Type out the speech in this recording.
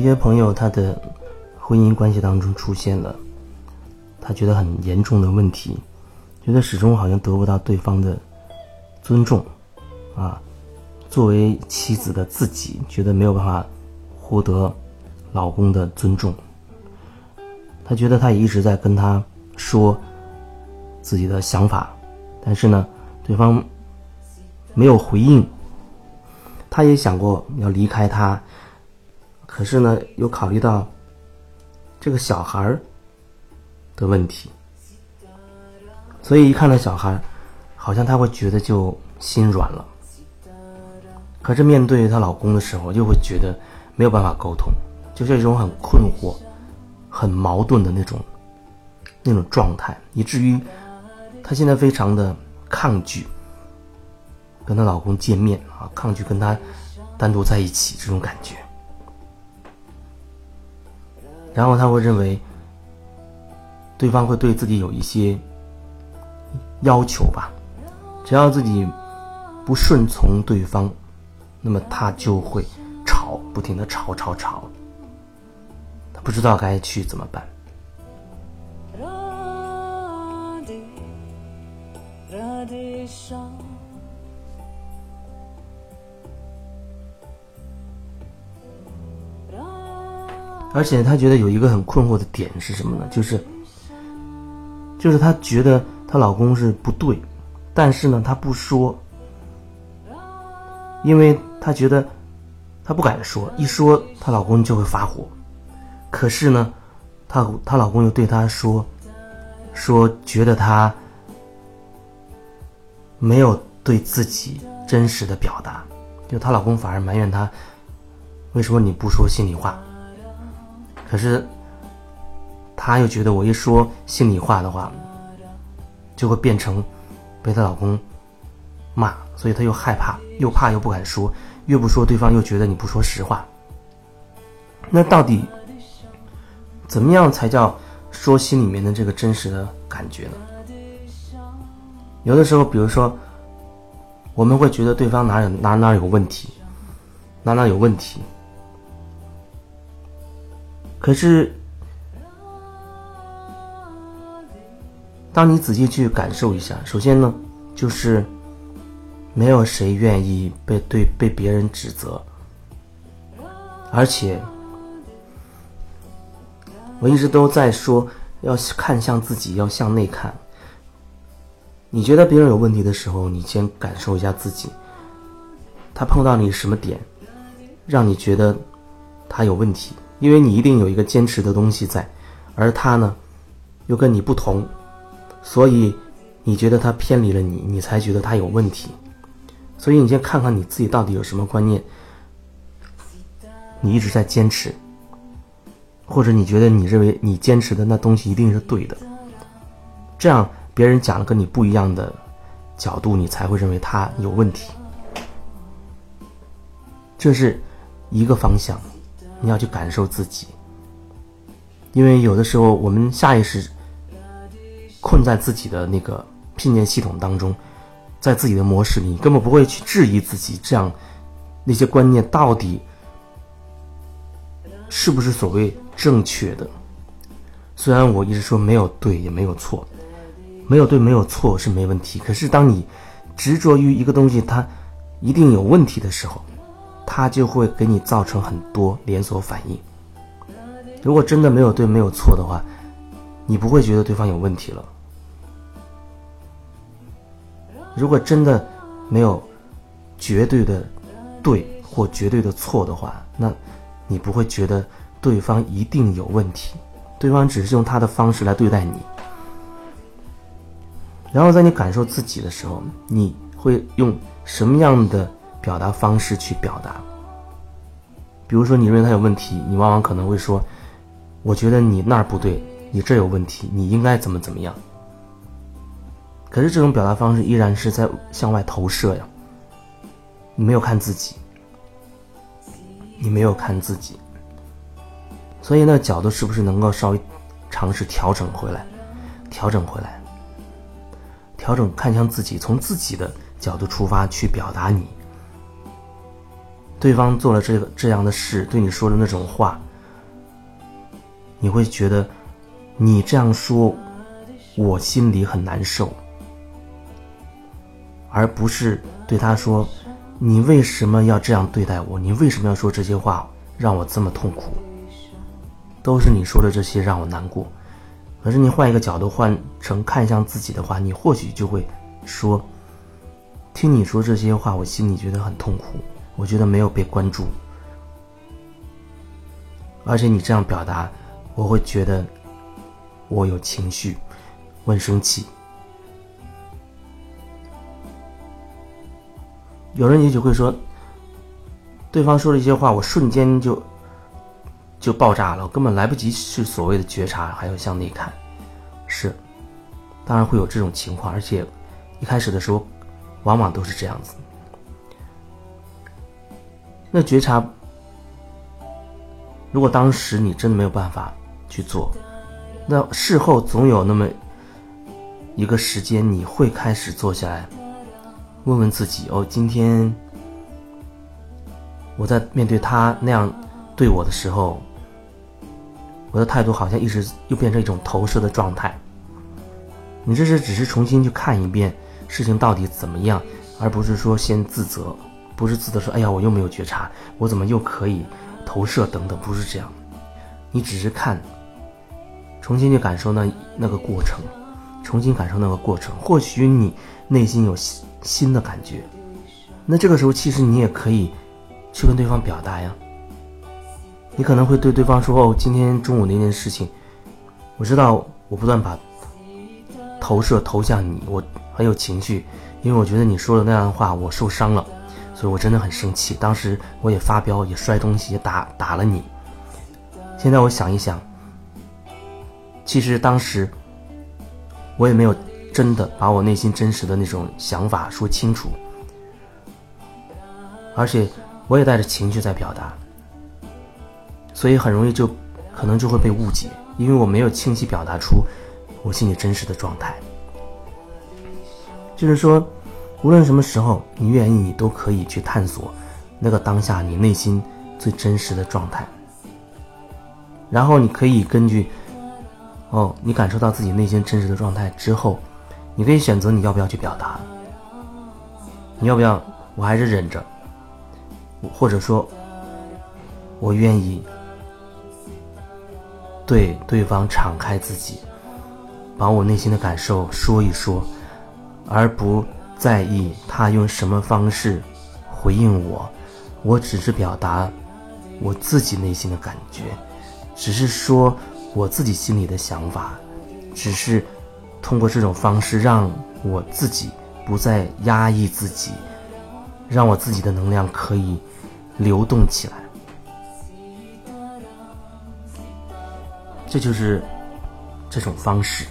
一些朋友他的婚姻关系当中出现了他觉得很严重的问题，觉得始终好像得不到对方的尊重啊。作为妻子的自己，觉得没有办法获得老公的尊重。他觉得他也一直在跟他说自己的想法，但是呢，对方没有回应。他也想过要离开他，可是呢，又考虑到这个小孩儿的问题，所以一看到小孩，好像他会觉得就心软了。可是面对她老公的时候，又会觉得没有办法沟通，就是一种很困惑、很矛盾的那种那种状态，以至于她现在非常的抗拒。跟她老公见面啊，抗拒跟他单独在一起这种感觉，然后他会认为对方会对自己有一些要求吧，只要自己不顺从对方，那么他就会吵，不停的吵吵吵，他不知道该去怎么办。而且他觉得有一个很困惑的点是什么呢？就是，就是她觉得她老公是不对，但是呢，她不说，因为她觉得她不敢说，一说她老公就会发火。可是呢，她她老公又对她说，说觉得她没有对自己真实的表达，就她老公反而埋怨她，为什么你不说心里话？可是，她又觉得我一说心里话的话，就会变成被她老公骂，所以她又害怕，又怕又不敢说，越不说对方又觉得你不说实话。那到底怎么样才叫说心里面的这个真实的感觉呢？有的时候，比如说，我们会觉得对方哪有哪哪有问题，哪哪有问题。可是，当你仔细去感受一下，首先呢，就是没有谁愿意被对被别人指责，而且我一直都在说要看向自己，要向内看。你觉得别人有问题的时候，你先感受一下自己，他碰到你什么点，让你觉得他有问题。因为你一定有一个坚持的东西在，而他呢，又跟你不同，所以你觉得他偏离了你，你才觉得他有问题。所以你先看看你自己到底有什么观念，你一直在坚持，或者你觉得你认为你坚持的那东西一定是对的，这样别人讲了跟你不一样的角度，你才会认为他有问题。这是一个方向。你要去感受自己，因为有的时候我们下意识困在自己的那个信念系统当中，在自己的模式里，根本不会去质疑自己这样那些观念到底是不是所谓正确的。虽然我一直说没有对也没有错，没有对没有错是没问题，可是当你执着于一个东西它一定有问题的时候。他就会给你造成很多连锁反应。如果真的没有对没有错的话，你不会觉得对方有问题了。如果真的没有绝对的对或绝对的错的话，那你不会觉得对方一定有问题。对方只是用他的方式来对待你。然后在你感受自己的时候，你会用什么样的？表达方式去表达，比如说你认为他有问题，你往往可能会说：“我觉得你那儿不对，你这有问题，你应该怎么怎么样。”可是这种表达方式依然是在向外投射呀，你没有看自己，你没有看自己，所以那角度是不是能够稍微尝试调整回来，调整回来，调整看向自己，从自己的角度出发去表达你。对方做了这个这样的事，对你说的那种话，你会觉得你这样说，我心里很难受，而不是对他说：“你为什么要这样对待我？你为什么要说这些话，让我这么痛苦？都是你说的这些让我难过。”可是你换一个角度，换成看向自己的话，你或许就会说：“听你说这些话，我心里觉得很痛苦，我觉得没有被关注。”而且你这样表达，我会觉得我有情绪，我很生气。有人也许会说，对方说了一些话，我瞬间就就爆炸了，我根本来不及去所谓的觉察，还要向内看。是，当然会有这种情况，而且一开始的时候，往往都是这样子。那觉察。如果当时你真的没有办法去做，那事后总有那么一个时间，你会开始坐下来，问问自己：哦，今天我在面对他那样对我的时候，我的态度好像一直又变成一种投射的状态。你这是只是重新去看一遍事情到底怎么样，而不是说先自责，不是自责说：哎呀，我又没有觉察，我怎么又可以？投射等等不是这样，你只是看，重新去感受那那个过程，重新感受那个过程，或许你内心有新新的感觉，那这个时候其实你也可以去跟对方表达呀。你可能会对对方说：“哦，今天中午那件事情，我知道我不断把投射投向你，我很有情绪，因为我觉得你说的那样的话，我受伤了。”所以我真的很生气，当时我也发飙，也摔东西，也打打了你。现在我想一想，其实当时我也没有真的把我内心真实的那种想法说清楚，而且我也带着情绪在表达，所以很容易就可能就会被误解，因为我没有清晰表达出我心里真实的状态，就是说。无论什么时候，你愿意，你都可以去探索那个当下你内心最真实的状态。然后你可以根据，哦，你感受到自己内心真实的状态之后，你可以选择你要不要去表达。你要不要？我还是忍着，或者说，我愿意对对方敞开自己，把我内心的感受说一说，而不。在意他用什么方式回应我，我只是表达我自己内心的感觉，只是说我自己心里的想法，只是通过这种方式让我自己不再压抑自己，让我自己的能量可以流动起来。这就是这种方式。